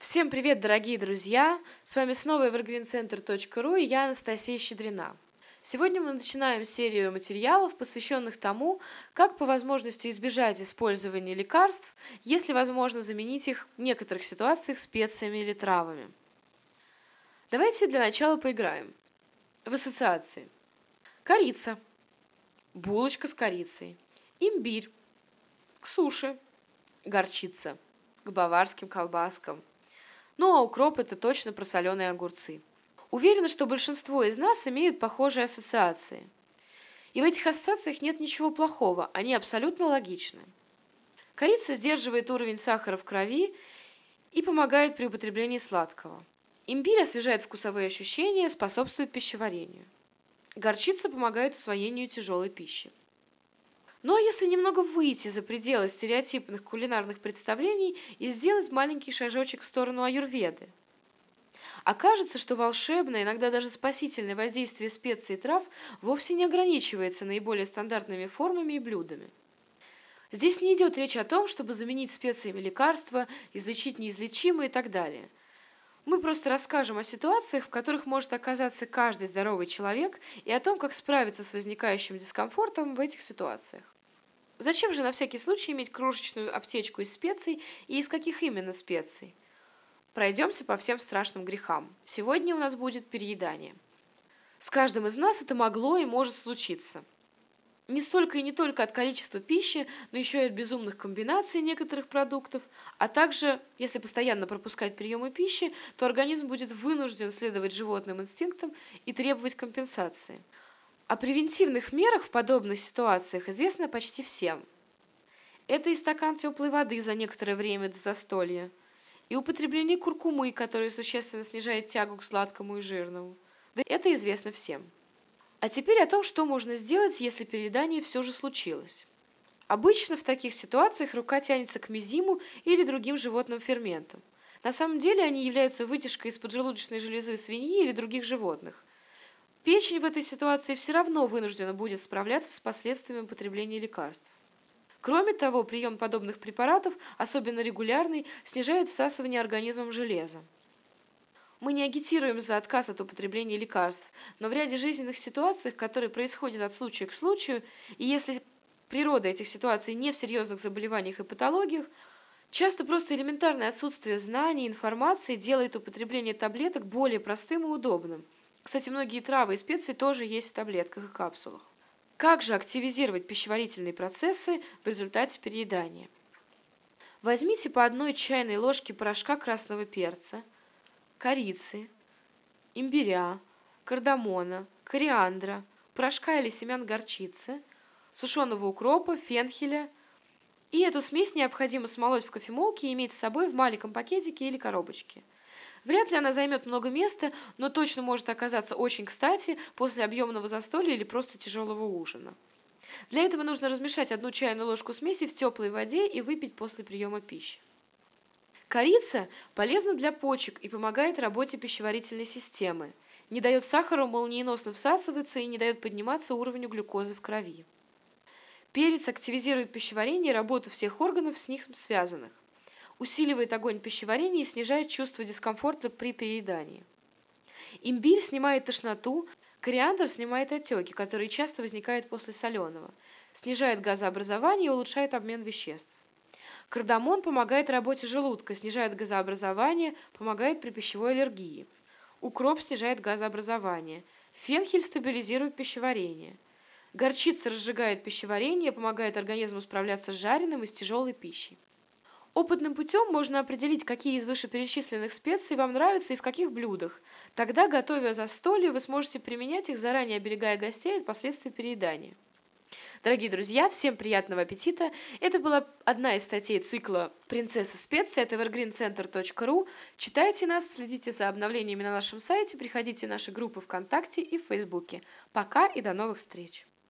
Всем привет, дорогие друзья! С вами снова evergreencenter.ru и я Анастасия Щедрина. Сегодня мы начинаем серию материалов, посвященных тому, как по возможности избежать использования лекарств, если возможно заменить их в некоторых ситуациях специями или травами. Давайте для начала поиграем. В ассоциации. Корица. Булочка с корицей. Имбирь. К суше. Горчица. К баварским колбаскам ну а укроп – это точно про соленые огурцы. Уверена, что большинство из нас имеют похожие ассоциации. И в этих ассоциациях нет ничего плохого, они абсолютно логичны. Корица сдерживает уровень сахара в крови и помогает при употреблении сладкого. Имбирь освежает вкусовые ощущения, способствует пищеварению. Горчица помогает усвоению тяжелой пищи. Ну а если немного выйти за пределы стереотипных кулинарных представлений и сделать маленький шажочек в сторону аюрведы? Окажется, что волшебное, иногда даже спасительное воздействие специй и трав вовсе не ограничивается наиболее стандартными формами и блюдами. Здесь не идет речь о том, чтобы заменить специями лекарства, излечить неизлечимое и так далее. Мы просто расскажем о ситуациях, в которых может оказаться каждый здоровый человек, и о том, как справиться с возникающим дискомфортом в этих ситуациях. Зачем же на всякий случай иметь крошечную аптечку из специй и из каких именно специй? Пройдемся по всем страшным грехам. Сегодня у нас будет переедание. С каждым из нас это могло и может случиться. Не столько и не только от количества пищи, но еще и от безумных комбинаций некоторых продуктов, а также, если постоянно пропускать приемы пищи, то организм будет вынужден следовать животным инстинктам и требовать компенсации – о превентивных мерах в подобных ситуациях известно почти всем. Это и стакан теплой воды за некоторое время до застолья, и употребление куркумы, которое существенно снижает тягу к сладкому и жирному. Да это известно всем. А теперь о том, что можно сделать, если переедание все же случилось. Обычно в таких ситуациях рука тянется к мизиму или другим животным ферментам. На самом деле они являются вытяжкой из поджелудочной железы свиньи или других животных, Печень в этой ситуации все равно вынуждена будет справляться с последствиями употребления лекарств. Кроме того, прием подобных препаратов, особенно регулярный, снижает всасывание организмом железа. Мы не агитируем за отказ от употребления лекарств, но в ряде жизненных ситуаций, которые происходят от случая к случаю, и если природа этих ситуаций не в серьезных заболеваниях и патологиях, часто просто элементарное отсутствие знаний информации делает употребление таблеток более простым и удобным – кстати, многие травы и специи тоже есть в таблетках и капсулах. Как же активизировать пищеварительные процессы в результате переедания? Возьмите по одной чайной ложке порошка красного перца, корицы, имбиря, кардамона, кориандра, порошка или семян горчицы, сушеного укропа, фенхеля. И эту смесь необходимо смолоть в кофемолке и иметь с собой в маленьком пакетике или коробочке – Вряд ли она займет много места, но точно может оказаться очень кстати после объемного застолья или просто тяжелого ужина. Для этого нужно размешать одну чайную ложку смеси в теплой воде и выпить после приема пищи. Корица полезна для почек и помогает работе пищеварительной системы, не дает сахару молниеносно всасываться и не дает подниматься уровню глюкозы в крови. Перец активизирует пищеварение и работу всех органов с них связанных усиливает огонь пищеварения и снижает чувство дискомфорта при переедании. Имбирь снимает тошноту, кориандр снимает отеки, которые часто возникают после соленого, снижает газообразование и улучшает обмен веществ. Кардамон помогает работе желудка, снижает газообразование, помогает при пищевой аллергии. Укроп снижает газообразование. Фенхель стабилизирует пищеварение. Горчица разжигает пищеварение, помогает организму справляться с жареным и с тяжелой пищей. Опытным путем можно определить, какие из вышеперечисленных специй вам нравятся и в каких блюдах. Тогда, готовя застолье, вы сможете применять их, заранее оберегая гостей от последствий переедания. Дорогие друзья, всем приятного аппетита! Это была одна из статей цикла «Принцесса специи» от evergreencenter.ru. Читайте нас, следите за обновлениями на нашем сайте, приходите в наши группы ВКонтакте и в Фейсбуке. Пока и до новых встреч!